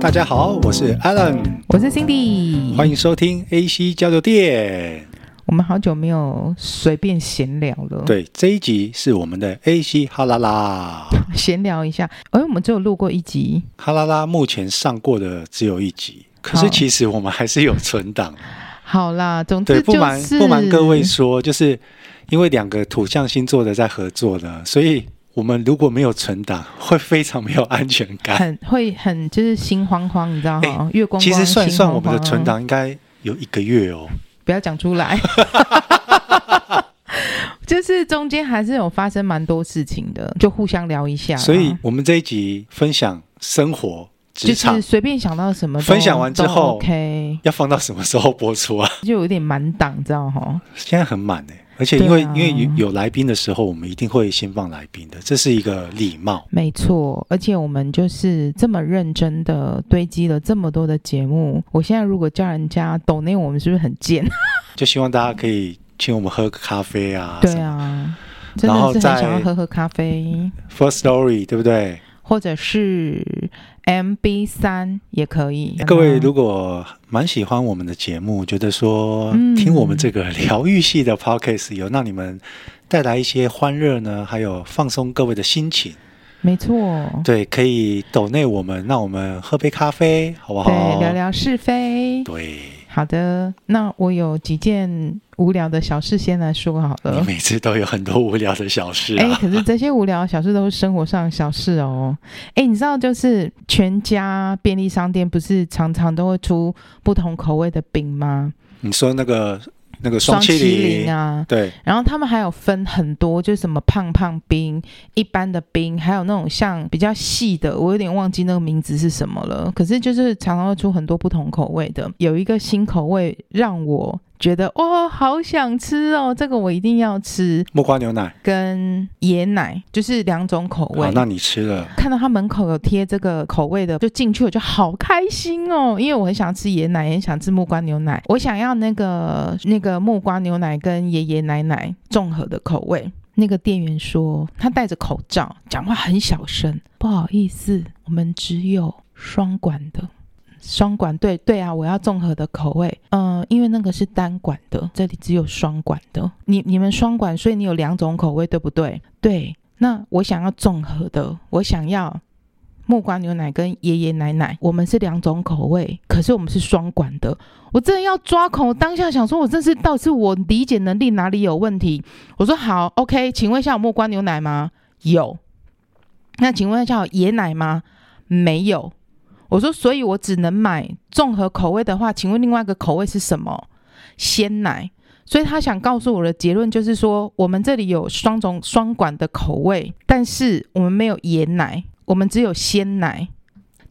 大家好，我是 Alan，我是 Cindy，欢迎收听 AC 交流电。我们好久没有随便闲聊了。对，这一集是我们的 AC 哈啦啦，闲聊一下。哎，我们只有录过一集，哈啦啦目前上过的只有一集，可是其实我们还是有存档。好啦，总之、就是、不瞒不瞒各位说，就是因为两个土象星座的在合作呢，所以。我们如果没有存档，会非常没有安全感，很会很就是心慌慌，你知道吗？月光光，其实算一算，我们的存档应该有一个月哦。不要讲出来，就是中间还是有发生蛮多事情的，就互相聊一下。所以我们这一集分享生活职场，就是随便想到什么，分享完之后，OK，要放到什么时候播出啊？就有点满档，知道哈？现在很满哎。而且因为、啊、因为有有来宾的时候，我们一定会先放来宾的，这是一个礼貌。没错，而且我们就是这么认真的堆积了这么多的节目。我现在如果叫人家抖内，我们是不是很贱？就希望大家可以请我们喝个咖啡啊。对啊，真的是很想要喝喝咖啡。Firstory 对不对？或者是 MB 三也可以。各位如果蛮喜欢我们的节目，觉得说听我们这个 疗愈系的 Podcast 有让你们带来一些欢乐呢，还有放松各位的心情。没错，对，可以抖内我们，让我们喝杯咖啡，好不好？对，聊聊是非。对。好的，那我有几件无聊的小事先来说好了。你每次都有很多无聊的小事啊。哎，可是这些无聊的小事都是生活上的小事哦。哎，你知道就是全家便利商店不是常常都会出不同口味的饼吗？你说那个。那个双麒麟啊，对，然后他们还有分很多，就是什么胖胖冰、一般的冰，还有那种像比较细的，我有点忘记那个名字是什么了。可是就是常常会出很多不同口味的，有一个新口味让我。觉得哦，好想吃哦，这个我一定要吃。木瓜牛奶跟椰奶就是两种口味。好，那你吃了？看到他门口有贴这个口味的，就进去我就好开心哦，因为我很想吃椰奶，也很想吃木瓜牛奶。我想要那个那个木瓜牛奶跟爷爷奶奶综合的口味。那个店员说他戴着口罩，讲话很小声，不好意思，我们只有双管的。双管，对对啊，我要综合的口味，嗯、因为那个是单管的，这里只有双管的。你你们双管，所以你有两种口味，对不对？对，那我想要综合的，我想要木瓜牛奶跟爷爷奶奶，我们是两种口味，可是我们是双管的。我真的要抓狂，我当下想说，我这是到底是我理解能力哪里有问题？我说好，OK，请问一下有木瓜牛奶吗？有。那请问一下有椰奶吗？没有。我说，所以我只能买综合口味的话，请问另外一个口味是什么？鲜奶。所以他想告诉我的结论就是说，我们这里有双种双管的口味，但是我们没有椰奶，我们只有鲜奶，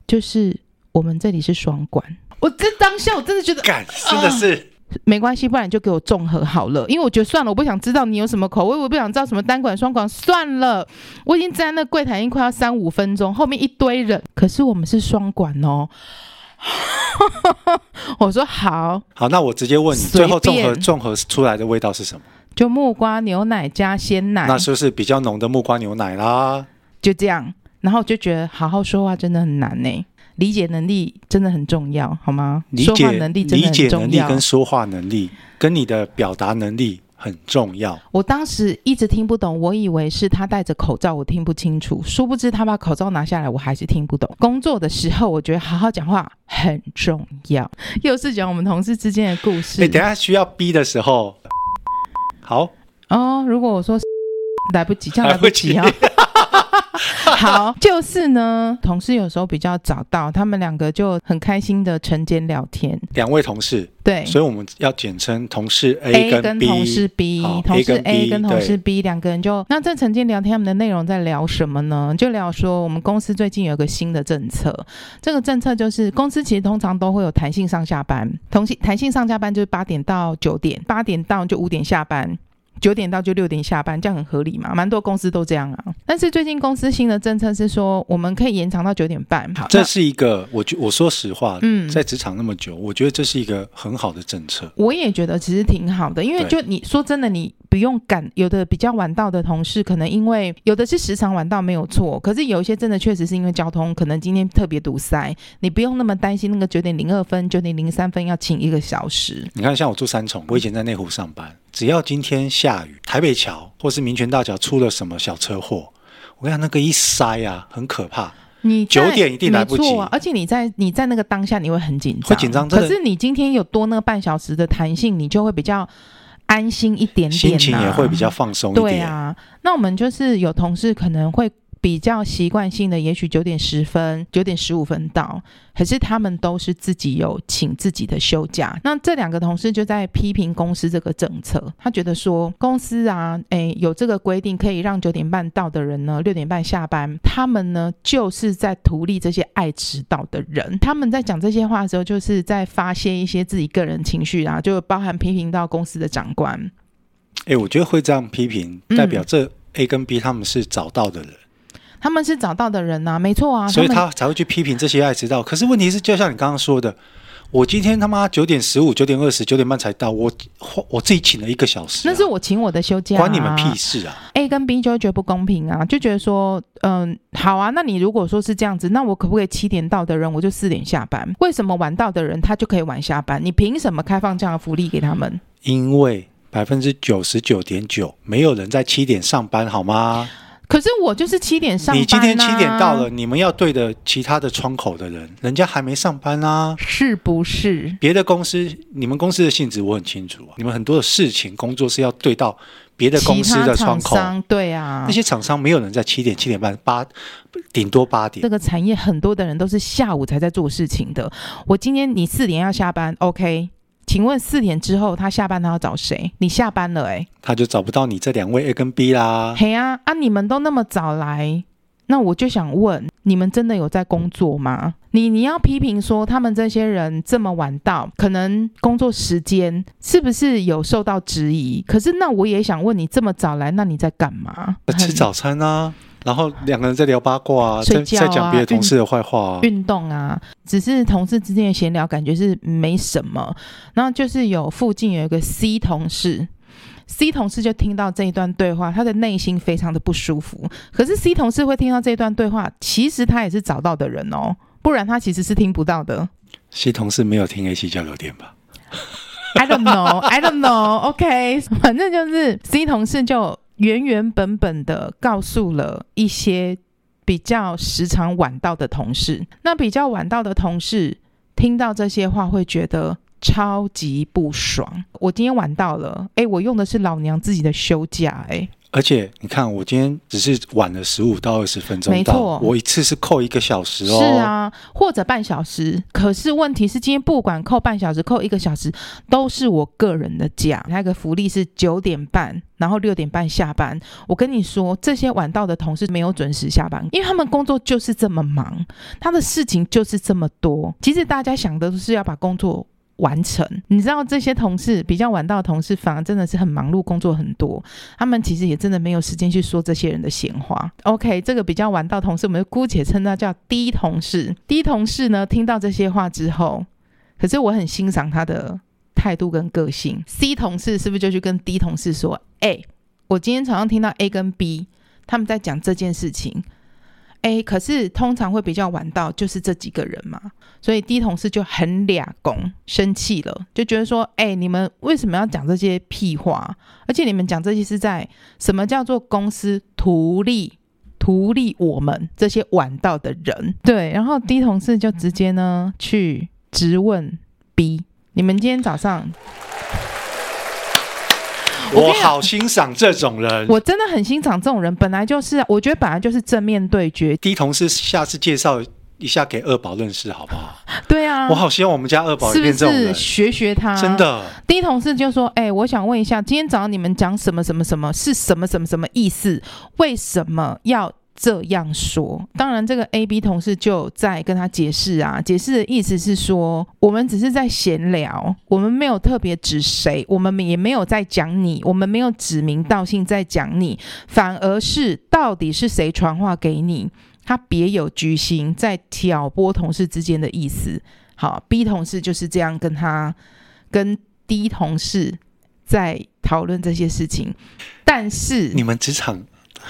就是我们这里是双管。我这当下我真的觉得，干，真的是。呃没关系，不然你就给我综合好了，因为我觉得算了，我不想知道你有什么口味，我不想知道什么单管双管，算了，我已经站在那柜台已经快要三五分钟，后面一堆人，可是我们是双管哦。我说好，好，那我直接问你，最后综合综合出来的味道是什么？就木瓜牛奶加鲜奶，那是不是比较浓的木瓜牛奶啦？就这样，然后就觉得好好说话真的很难呢。理解能力真的很重要，好吗？理解说话能力真的很重要。理解能力跟说话能力跟你的表达能力很重要。我当时一直听不懂，我以为是他戴着口罩，我听不清楚。殊不知他把口罩拿下来，我还是听不懂。工作的时候，我觉得好好讲话很重要。又是讲我们同事之间的故事。你等下需要逼的时候，好哦。如果我说 来不及，这样来不及啊。好，就是呢，同事有时候比较早到，他们两个就很开心的晨间聊天。两位同事，对，所以我们要简称同事 A 跟同事 B，同事 A 跟同事 B 两个人就那在晨间聊天，他们的内容在聊什么呢？就聊说我们公司最近有个新的政策，这个政策就是公司其实通常都会有弹性上下班，同性弹性上下班就是八点到九点，八点到就五点下班。九点到就六点下班，这样很合理嘛？蛮多公司都这样啊。但是最近公司新的政策是说，我们可以延长到九点半。好，这是一个，我觉我说实话，嗯，在职场那么久，我觉得这是一个很好的政策。我也觉得其实挺好的，因为就你说真的，你不用赶，有的比较晚到的同事，可能因为有的是时常晚到没有错，可是有一些真的确实是因为交通，可能今天特别堵塞，你不用那么担心那个九点零二分、九点零三分要请一个小时。你看，像我住三重，我以前在内湖上班。只要今天下雨，台北桥或是民权大桥出了什么小车祸，我跟你讲，那个一塞啊，很可怕。你九点一定来不及，啊，而且你在你在那个当下你会很紧张，会紧张。可是你今天有多那半小时的弹性，你就会比较安心一点点，啊，心情也会比较放松一点。对啊，那我们就是有同事可能会。比较习惯性的，也许九点十分、九点十五分到，可是他们都是自己有请自己的休假。那这两个同事就在批评公司这个政策，他觉得说公司啊，诶，有这个规定可以让九点半到的人呢，六点半下班，他们呢就是在图利这些爱迟到的人。他们在讲这些话的时候，就是在发泄一些自己个人情绪啊，就包含批评到公司的长官。诶，我觉得会这样批评，代表这 A 跟 B 他们是早到的人。嗯他们是找到的人呐、啊，没错啊，所以他才会去批评这些爱迟到。可是问题是，就像你刚刚说的，我今天他妈九点十五、九点二十、九点半才到，我我自己请了一个小时、啊，那是我请我的休假、啊，关你们屁事啊！A 跟 B 就会觉得不公平啊，就觉得说，嗯，好啊，那你如果说是这样子，那我可不可以七点到的人我就四点下班？为什么晚到的人他就可以晚下班？你凭什么开放这样的福利给他们？因为百分之九十九点九没有人在七点上班，好吗？可是我就是七点上班、啊。你今天七点到了，你们要对的其他的窗口的人，人家还没上班啊，是不是？别的公司，你们公司的性质我很清楚啊。你们很多的事情工作是要对到别的公司的窗口，对啊。那些厂商没有人在七点、七点半、八，顶多八点。这个产业很多的人都是下午才在做事情的。我今天你四点要下班，OK。请问四点之后他下班他要找谁？你下班了哎、欸，他就找不到你这两位 A 跟 B 啦。嘿啊啊！你们都那么早来，那我就想问，你们真的有在工作吗？你你要批评说他们这些人这么晚到，可能工作时间是不是有受到质疑？可是那我也想问你，这么早来，那你在干嘛？吃早餐啊。然后两个人在聊八卦啊，在在讲别的同事的坏话啊，运动啊，只是同事之间的闲聊，感觉是没什么。然后就是有附近有一个 C 同事，C 同事就听到这一段对话，他的内心非常的不舒服。可是 C 同事会听到这一段对话，其实他也是找到的人哦，不然他其实是听不到的。C 同事没有听 AC 交流电吧？I don't know, I don't know. OK，反正就是 C 同事就。原原本本的告诉了一些比较时常晚到的同事，那比较晚到的同事听到这些话会觉得超级不爽。我今天晚到了，哎，我用的是老娘自己的休假，哎。而且你看，我今天只是晚了十五到二十分钟，没错，我一次是扣一个小时哦。是啊，或者半小时。可是问题是，今天不管扣半小时、扣一个小时，都是我个人的假。那个福利是九点半，然后六点半下班。我跟你说，这些晚到的同事没有准时下班，因为他们工作就是这么忙，他的事情就是这么多。其实大家想的都是要把工作。完成，你知道这些同事比较晚到的同事，反而真的是很忙碌，工作很多。他们其实也真的没有时间去说这些人的闲话。OK，这个比较晚到同事，我们姑且称他叫 D 同事。D 同事呢，听到这些话之后，可是我很欣赏他的态度跟个性。C 同事是不是就去跟 D 同事说：“哎，我今天早上听到 A 跟 B 他们在讲这件事情。”哎，可是通常会比较晚到，就是这几个人嘛，所以 D 同事就很俩拱，生气了，就觉得说，哎，你们为什么要讲这些屁话？而且你们讲这些是在什么叫做公司图利，图利我们这些晚到的人？对，然后 D 同事就直接呢去质问 B，你们今天早上。我好欣赏这种人，我真的很欣赏这种人。本来就是，我觉得本来就是正面对决。D 同事，下次介绍一下给二宝认识好不好？对啊，我好希望我们家二宝也变这种人，是不是学学他。真的，D 同事就说：“哎、欸，我想问一下，今天早上你们讲什么什么什么，是什么什么什么意思？为什么要这样说。当然，这个 A、B 同事就在跟他解释啊，解释的意思是说，我们只是在闲聊，我们没有特别指谁，我们也没有在讲你，我们没有指名道姓在讲你，反而是到底是谁传话给你，他别有居心，在挑拨同事之间的意思。好，B 同事就是这样跟他跟 D 同事在讨论这些事情，但是你们职场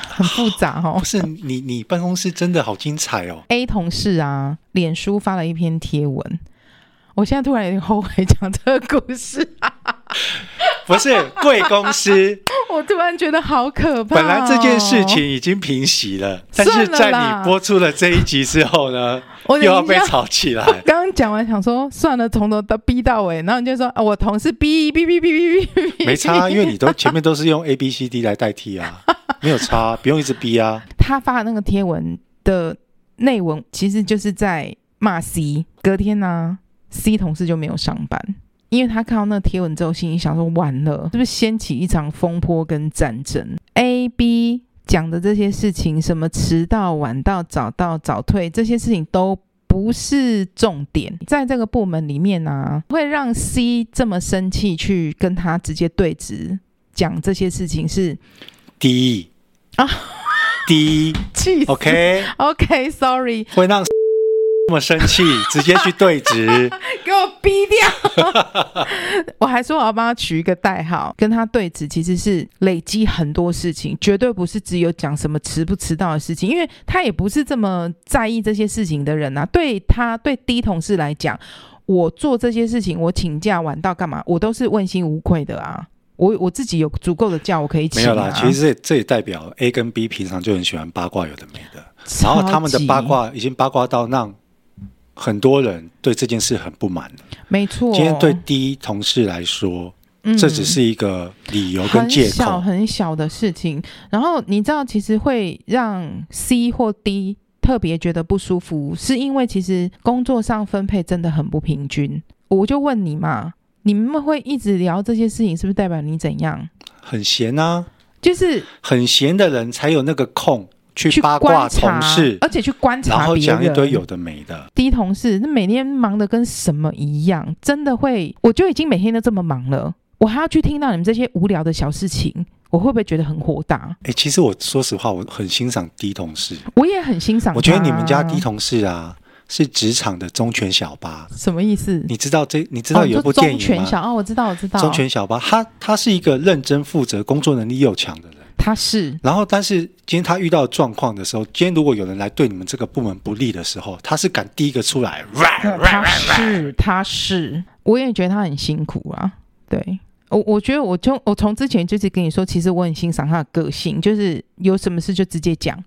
很复杂哦。不是你，你办公室真的好精彩哦。A 同事啊，脸书发了一篇贴文，我现在突然有点后悔讲这个故事。不是贵公司，我突然觉得好可怕哦。本来这件事情已经平息了，但是在你播出了这一集之后呢，又要被吵起来。刚刚讲完想说算了，从头到逼到尾，然后你就说啊，我同事 B B B，没差，因为你都前面都是用 A B C D 来代替啊，没有差，不用一直逼啊。他发的那个贴文的内文其实就是在骂 C，隔天呢，啊，C 同事就没有上班。因为他看到那个贴文之后，心里想说：完了，是不是掀起一场风波跟战争？A、B 讲的这些事情，什么迟到、晚到、早到、早退，这些事情都不是重点。在这个部门里面呢、啊，会让 C 这么生气，去跟他直接对质讲这些事情是 D 啊，D 气，OK OK，Sorry，、会让。这么生气，直接去对质，给我逼掉！我还说我要帮他取一个代号，跟他对质，其实是累积很多事情，绝对不是只有讲什么迟不迟到的事情，因为他也不是这么在意这些事情的人啊。对他对 D 同事来讲，我做这些事情，我请假晚到干嘛，我都是问心无愧的啊。我我自己有足够的假，我可以请、啊。没有啦，其实这这也代表 A 跟 B 平常就很喜欢八卦，有的没的，然后他们的八卦已经八卦到让。很多人对这件事很不满。没错，今天对 D 同事来说，嗯，这只是一个理由跟借口，很小很小的事情。然后你知道，其实会让 C 或 D 特别觉得不舒服，是因为其实工作上分配真的很不平均。我就问你嘛，你们会一直聊这些事情，是不是代表你怎样？很闲啊，就是很闲的人才有那个空。去八卦同事，而且去观察，然后讲一堆有的没的。D 同事，那每天忙得跟什么一样，真的会，我就已经每天都这么忙了，我还要去听到你们这些无聊的小事情，我会不会觉得很火大？哎、欸，其实我说实话，我很欣赏 D 同事，我也很欣赏。我觉得你们家 D 同事啊，是职场的忠犬小八。什么意思？你知道这？你知道有一部电影吗？忠犬小啊、哦，我知道，我知道。忠犬小八，他他是一个认真负责、工作能力又强的人。他是，然后，但是今天他遇到状况的时候，今天如果有人来对你们这个部门不利的时候，他是敢第一个出来。他是，他是，我也觉得他很辛苦啊。对，我我觉得我就我从之前就是跟你说，其实我很欣赏他的个性，就是有什么事就直接讲，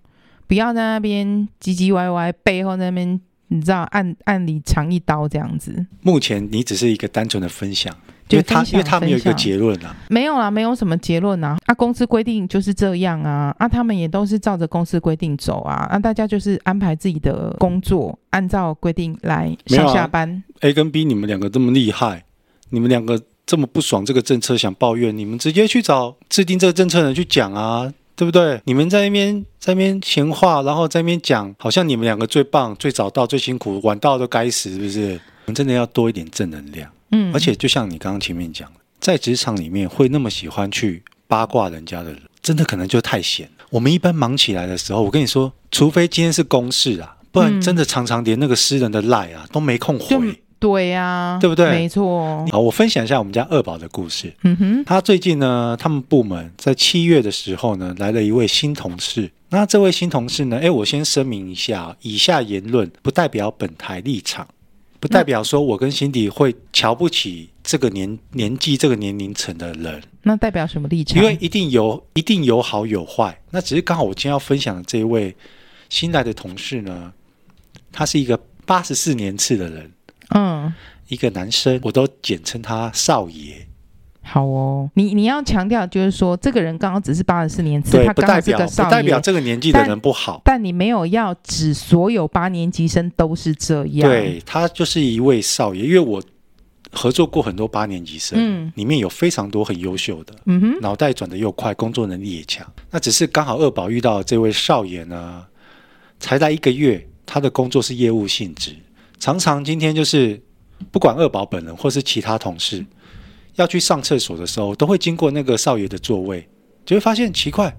不要在那边唧唧歪歪，背后那边你知道暗暗里藏一刀这样子。目前你只是一个单纯的分享。因为他，因为他没有一个结论啊，没有啊，没有什么结论啊。啊，公司规定就是这样啊，啊，他们也都是照着公司规定走啊，啊，大家就是安排自己的工作，按照规定来上下班。啊、A 跟 B，你们两个这么厉害，你们两个这么不爽这个政策想抱怨，你们直接去找制定这个政策的人去讲啊，对不对？你们在那边在那边闲话，然后在那边讲，好像你们两个最棒、最早到、最辛苦，晚到都该死，是不是？我们真的要多一点正能量。嗯，而且就像你刚刚前面讲，在职场里面会那么喜欢去八卦人家的人，真的可能就太闲。我们一般忙起来的时候，我跟你说，除非今天是公事啊，不然真的常常连那个私人的赖啊都没空回。对呀、啊，对不对？没错。好，我分享一下我们家二宝的故事。嗯哼，他最近呢，他们部门在七月的时候呢，来了一位新同事。那这位新同事呢，哎，我先声明一下，以下言论不代表本台立场。不代表说我跟辛迪会瞧不起这个年年纪这个年龄层的人。那代表什么立场？因为一定有一定有好有坏。那只是刚好我今天要分享的这一位新来的同事呢，他是一个八十四年次的人，嗯，一个男生，我都简称他少爷。好哦，你你要强调就是说，这个人刚刚只是八十四年次，对，他刚好是个少爷，不代表这个年纪的人不好。但，但你没有要指所有八年级生都是这样。对，他就是一位少爷，因为我合作过很多八年级生，嗯，里面有非常多很优秀的，嗯哼，脑袋转得又快，工作能力也强。那只是刚好二宝遇到这位少爷呢，才来一个月，他的工作是业务性质，常常今天就是不管二宝本人或是其他同事要去上厕所的时候，都会经过那个少爷的座位，就会发现奇怪，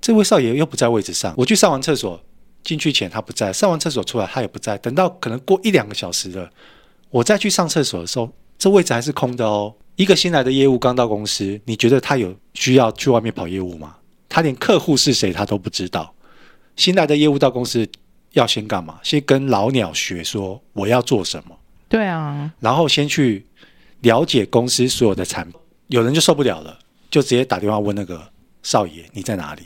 这位少爷又不在位置上。我去上完厕所进去前他不在，上完厕所出来他也不在，等到可能过一两个小时了。我再去上厕所的时候，这位置还是空的哦。一个新来的业务刚到公司，你觉得他有需要去外面跑业务吗？他连客户是谁他都不知道。新来的业务到公司要先干嘛？先跟老鸟学说我要做什么。对啊。然后先去了解公司所有的产品。有人就受不了了，就直接打电话问那个少爷你在哪里？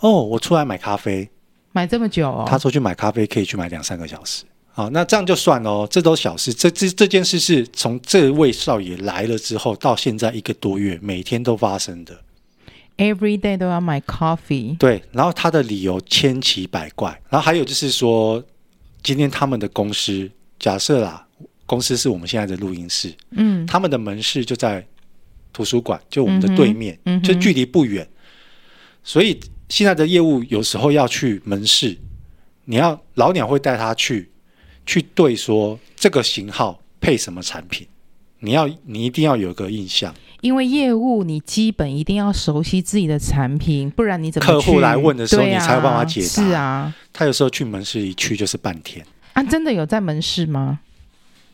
哦，我出来买咖啡。买这么久哦？他说去买咖啡可以去买两三个小时。好，那这样就算了，这都小事。这这这件事是从这位少爷来了之后到现在一个多月，每天都发生的。Every day 都要买 coffee。对，然后他的理由千奇百怪。然后还有就是说，今天他们的公司，假设啦，公司是我们现在的录音室，嗯，他们的门市就在图书馆，就我们的对面，嗯，就距离不远。所以现在的业务有时候要去门市，你要老鸟会带他去。去对说这个型号配什么产品，你要你一定要有个印象，因为业务你基本一定要熟悉自己的产品，不然你怎么客户来问的时候，啊、你才有办法解答。是啊，他有时候去门市一去就是半天啊，真的有在门市吗？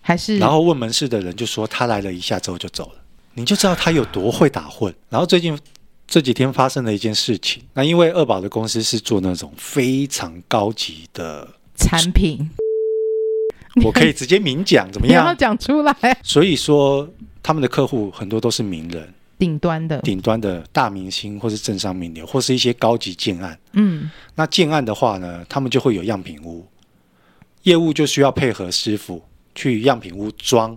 还是然后问门市的人就说他来了一下之后就走了，你就知道他有多会打混。然后最近这几天发生了一件事情，那因为二宝的公司是做那种非常高级的产品。我可以直接明讲，怎么样？你要讲出来。所以说，他们的客户很多都是名人，顶端的、顶端的大明星，或是政商名流，或是一些高级建案。嗯，那建案的话呢，他们就会有样品屋，业务就需要配合师傅去样品屋装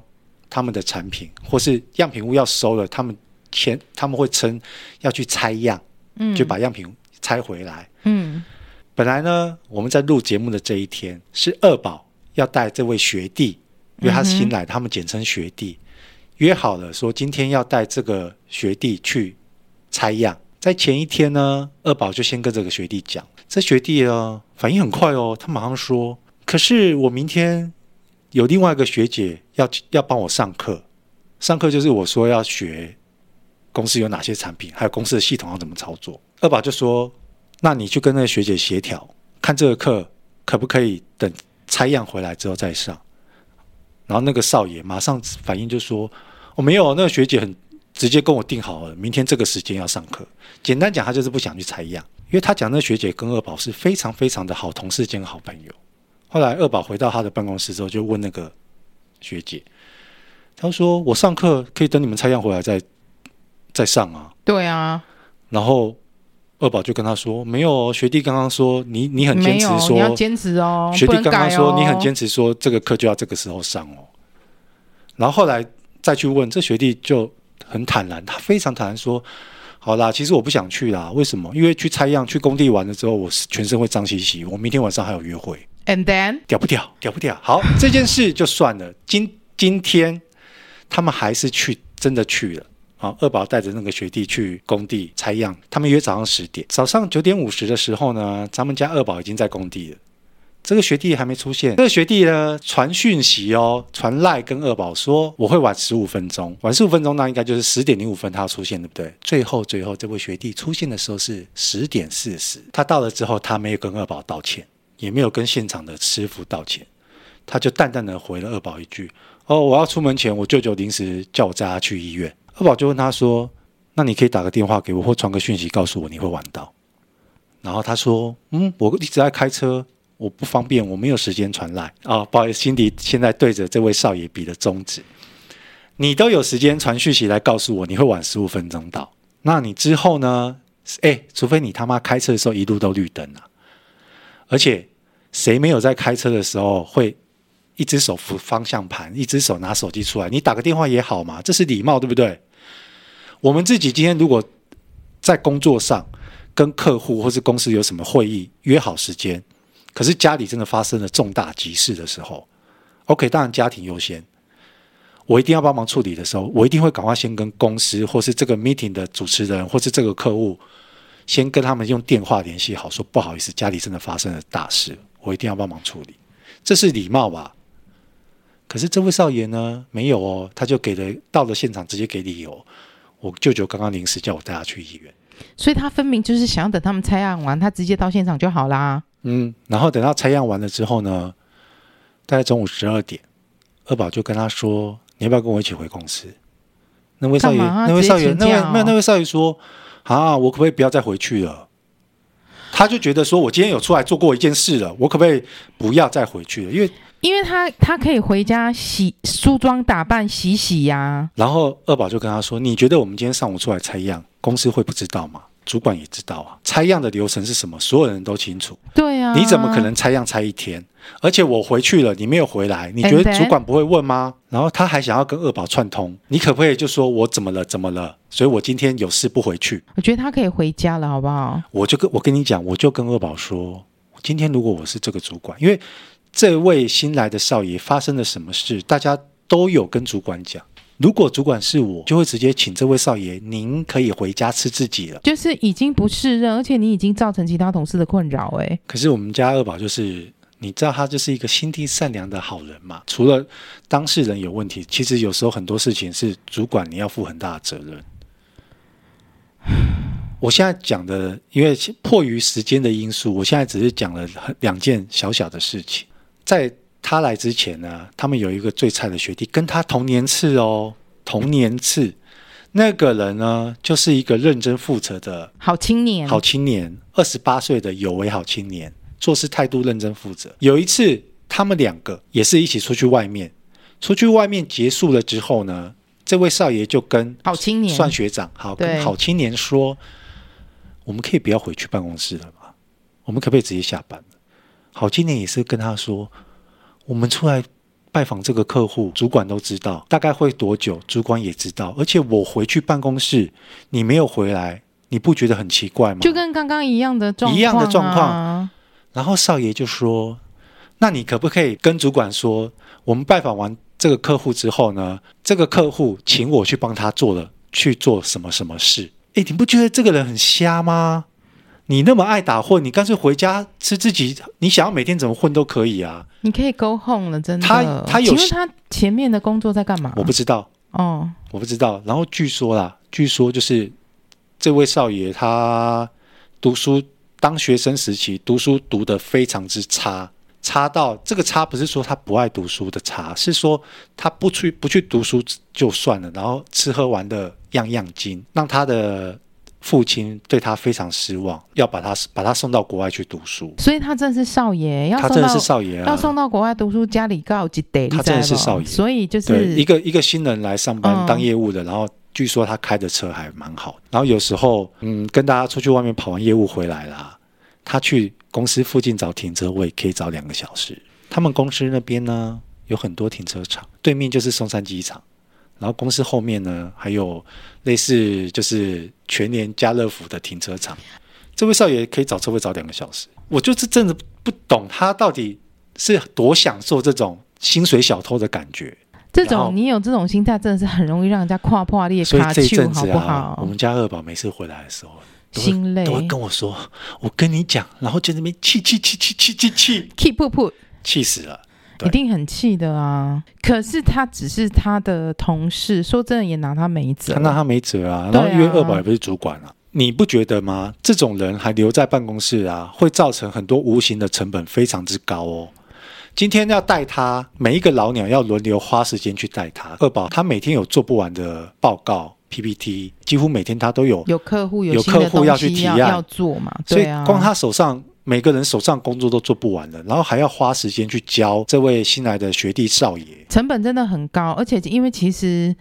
他们的产品，或是样品屋要收了，他们签他们会称要去拆样，嗯，就把样品拆回来。嗯，本来呢，我们在录节目的这一天是二宝。要带这位学弟，因为他是新来，他们简称学弟，约好了说今天要带这个学弟去拆样。在前一天呢，二宝就先跟这个学弟讲，这学弟呢反应很快哦，他马上说：“可是我明天有另外一个学姐要要帮我上课，上课就是我说要学公司有哪些产品，还有公司的系统要怎么操作。”二宝就说：“那你去跟那个学姐协调，看这个课可不可以等。”拆样回来之后再上，然后那个少爷马上反应就说：“我、哦、没有，那个学姐很直接跟我定好了，明天这个时间要上课。简单讲，他就是不想去拆样，因为他讲那个学姐跟二宝是非常非常的好同事兼好朋友。后来二宝回到他的办公室之后，就问那个学姐，他说：‘我上课可以等你们拆样回来再再上啊？’对啊，然后。二宝就跟他说：“没有，学弟刚刚说你你很坚持说你要坚持哦。学弟刚刚说你很坚持说这个课就要这个时候上哦。然后后来再去问这学弟就很坦然，他非常坦然说：好啦，其实我不想去啦。为什么？因为去拆样去工地完了之后，我全身会脏兮兮。我明天晚上还有约会。And then 屌不屌？屌不屌？好，这件事就算了。今今天他们还是去，真的去了。”好，二宝带着那个学弟去工地拆样，他们约早上十点。早上九点五十的时候呢，咱们家二宝已经在工地了。这个学弟还没出现。这个学弟呢，传讯息哦，传赖跟二宝说我会晚十五分钟，晚十五分钟那应该就是十点零五分他要出现，对不对？最后最后这位学弟出现的时候是十点四十。他到了之后，他没有跟二宝道歉，也没有跟现场的师傅道歉，他就淡淡的回了二宝一句：“哦，我要出门前，我舅舅临时叫我载他去医院。”二宝就问他说：“那你可以打个电话给我，或传个讯息告诉我你会晚到。”然后他说：“嗯，我一直在开车，我不方便，我没有时间传来。”啊，不好意思，辛迪现在对着这位少爷比了中指。你都有时间传讯息来告诉我你会晚十五分钟到，那你之后呢？哎，除非你他妈开车的时候一路都绿灯啊！而且谁没有在开车的时候会？一只手扶方向盘，一只手拿手机出来，你打个电话也好嘛，这是礼貌，对不对？我们自己今天如果在工作上跟客户或是公司有什么会议，约好时间，可是家里真的发生了重大急事的时候，OK，当然家庭优先。我一定要帮忙处理的时候，我一定会赶快先跟公司或是这个 meeting 的主持人或是这个客户，先跟他们用电话联系好，说不好意思，家里真的发生了大事，我一定要帮忙处理，这是礼貌吧？可是这位少爷呢，没有哦，他就给了到了现场直接给理由，我舅舅刚刚临时叫我带他去医院，所以他分明就是想要等他们拆案完，他直接到现场就好啦。嗯，然后等到拆案完了之后呢，大概中午十二点，二宝就跟他说。你要不要跟我一起回公司？那位少爷，那位少爷，那位没有那位少爷说：“啊，我可不可以不要再回去了？”他就觉得说：“我今天有出来做过一件事了，我可不可以不要再回去了？”因为因为他他可以回家洗梳妆打扮洗洗呀、啊。然后二宝就跟他说：“你觉得我们今天上午出来拆样，公司会不知道吗？”主管也知道啊，拆样的流程是什么，所有人都清楚。对啊，你怎么可能拆样拆一天？而且我回去了，你没有回来，你觉得主管不会问吗？然后他还想要跟二宝串通，你可不可以就说我怎么了，怎么了？所以我今天有事不回去。我觉得他可以回家了，好不好？我就跟我跟你讲，我就跟二宝说，今天如果我是这个主管，因为这位新来的少爷发生了什么事，大家都有跟主管讲。如果主管是我，就会直接请这位少爷，您可以回家吃自己了。就是已经不适任，而且你已经造成其他同事的困扰。哎，可是我们家二宝就是，你知道他就是一个心地善良的好人嘛。除了当事人有问题，其实有时候很多事情是主管你要负很大的责任。我现在讲的，因为迫于时间的因素，我现在只是讲了两件小小的事情，在。他来之前呢，他们有一个最菜的学弟，跟他同年次哦，同年次。那个人呢，就是一个认真负责的好青年，好青年，二十八岁的有为好青年，做事态度认真负责。有一次，他们两个也是一起出去外面，出去外面结束了之后呢，这位少爷就跟好青年算学长，好跟好青年说，我们可以不要回去办公室了吗？我们可不可以直接下班？好青年也是跟他说。我们出来拜访这个客户，主管都知道，大概会多久，主管也知道。而且我回去办公室，你没有回来，你不觉得很奇怪吗？就跟刚刚一样的状况，一样的状况。然后少爷就说：“那你可不可以跟主管说，我们拜访完这个客户之后呢，这个客户请我去帮他做了去做什么什么事？诶，你不觉得这个人很瞎吗？”你那么爱打混，你干脆回家吃自己。你想要每天怎么混都可以啊。你可以 go home 了，真的。他他有，请问他前面的工作在干嘛？我不知道。哦，我不知道。然后据说啦，据说就是这位少爷他读书当学生时期读书读得非常之差，差到这个差不是说他不爱读书的差，是说他不去不去读书就算了，然后吃喝玩乐样样精，让他的。父亲对他非常失望，要把他把他送到国外去读书。所以他真的是少爷，要送他真的是少爷啊，要送到国外读书，家里告急得。他真的是少爷，所以就是一个一个新人来上班当业务的，嗯、然后据说他开的车还蛮好。然后有时候，嗯，跟大家出去外面跑完业务回来啦，他去公司附近找停车位可以找两个小时。他们公司那边呢有很多停车场，对面就是松山机场。然后公司后面呢，还有类似就是全年、家乐福的停车场，这位少爷可以找车位找两个小时。我就是真的不懂他到底是多享受这种薪水小偷的感觉。这种你有这种心态，真的是很容易让人家跨破裂。所以这一阵子啊，我们家二宝每次回来的时候，心累都会跟我说：“我跟你讲。”然后就那边气气气气气气气气噗噗，气死了。一定很气的啊！可是他只是他的同事，说真的也拿他没辙。他拿他没辙啊！然后因为二宝也不是主管啊，你不觉得吗？这种人还留在办公室啊，会造成很多无形的成本，非常之高哦。今天要带他，每一个老鸟要轮流花时间去带他。二宝他每天有做不完的报告 PPT，几乎每天他都有有客户有有客户要去提案要做嘛，对啊，所以光他手上。每个人手上工作都做不完了，然后还要花时间去教这位新来的学弟少爷，成本真的很高，而且因为其实。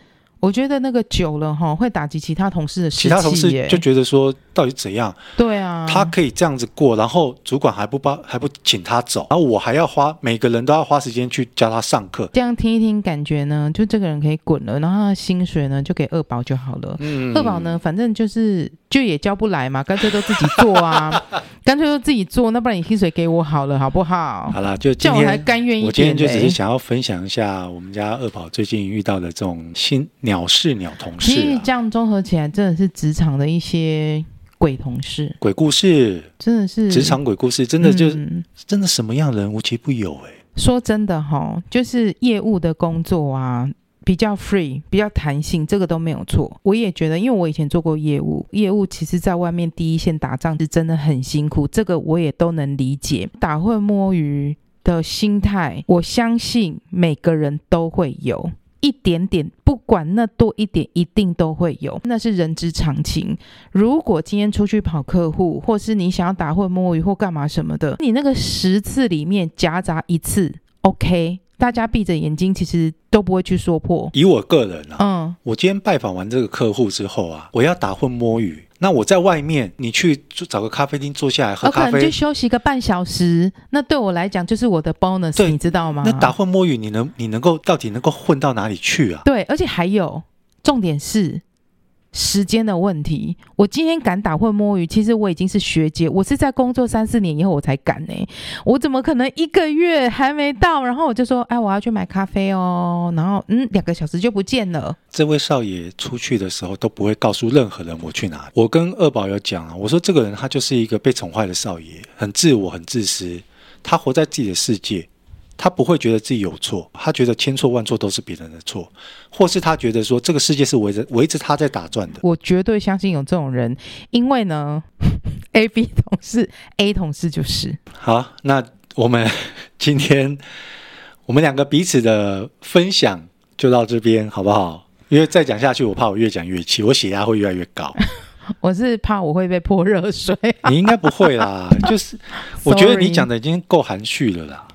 我觉得那个久了哈，会打击其他同事的士气。其他同事就觉得说，到底怎样？对啊，他可以这样子过，然后主管还不帮，还不请他走，然后我还要花，每个人都要花时间去教他上课。这样听一听，感觉呢，就这个人可以滚了，然后他的薪水呢就给二宝就好了。嗯，二宝呢，反正就是就也教不来嘛，干脆都自己做啊，干脆都自己做，那不然你薪水给我好了，好不好？好了，就这样我还甘愿一点。我今天就只是想要分享一下我们家二宝最近遇到的这种新鸟事鸟同事、啊。其实这样综合起来，真的是职场的一些鬼同事、鬼故事，真的是职场鬼故事，真的就、嗯、真的什么样的人无奇不有哎、欸。说真的哈，就是业务的工作啊。比较 free，比较弹性，这个都没有错。我也觉得，因为我以前做过业务，业务其实在外面第一线打仗是真的很辛苦，这个我也都能理解。打混摸鱼的心态，我相信每个人都会有一点点，不管那多一点，一定都会有，那是人之常情。如果今天出去跑客户，或是你想要打混摸鱼或干嘛什么的，你那个十次里面夹杂一次，OK。大家闭着眼睛，其实都不会去说破。以我个人啊，嗯，我今天拜访完这个客户之后啊，我要打混摸鱼。那我在外面，你去找个咖啡厅坐下来喝咖啡，可能就休息个半小时。那对我来讲，就是我的 bonus，你知道吗？那打混摸鱼，你能你能够到底能够混到哪里去啊？对，而且还有重点是。时间的问题，我今天敢打混摸鱼，其实我已经是学姐，我是在工作三四年以后我才敢呢。我怎么可能一个月还没到，然后我就说，哎，我要去买咖啡哦，然后嗯，两个小时就不见了。这位少爷出去的时候都不会告诉任何人我去哪。我跟二宝有讲啊，我说这个人他就是一个被宠坏的少爷，很自我，很自私，他活在自己的世界。他不会觉得自己有错，他觉得千错万错都是别人的错，或是他觉得说这个世界是围着围着他在打转的。我绝对相信有这种人，因为呢，A、B 同事，A 同事就是。好，那我们 今天我们两个彼此的分享就到这边，好不好？因为再讲下去，我怕我越讲越气，我血压会越来越高。我是怕我会被泼热水。你应该不会啦，就是我觉得你讲的已经够含蓄了啦。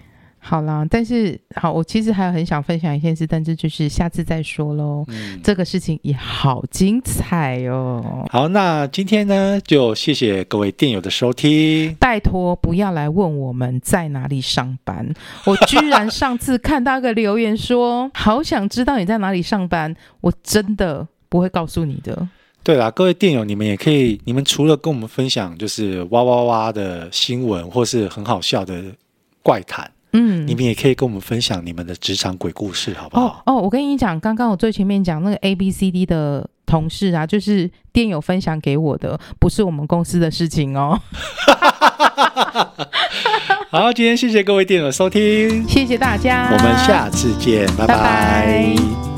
好啦，但是好，我其实还有很想分享一件事，但是就是下次再说喽。嗯，这个事情也好精彩哦。好，那今天呢，就谢谢各位电友的收听。拜托不要来问我们在哪里上班。我居然上次看到一个留言说，好想知道你在哪里上班，我真的不会告诉你的。对啦，各位电友，你们也可以，你们除了跟我们分享就是哇哇哇的新闻，或是很好笑的怪谈。嗯，你们也可以跟我们分享你们的职场鬼故事，好不好？哦，哦我跟你讲，刚刚我最前面讲那个 A B C D 的同事啊，就是店友分享给我的，不是我们公司的事情哦。好，今天谢谢各位店友的收听，谢谢大家，我们下次见，拜拜。拜拜。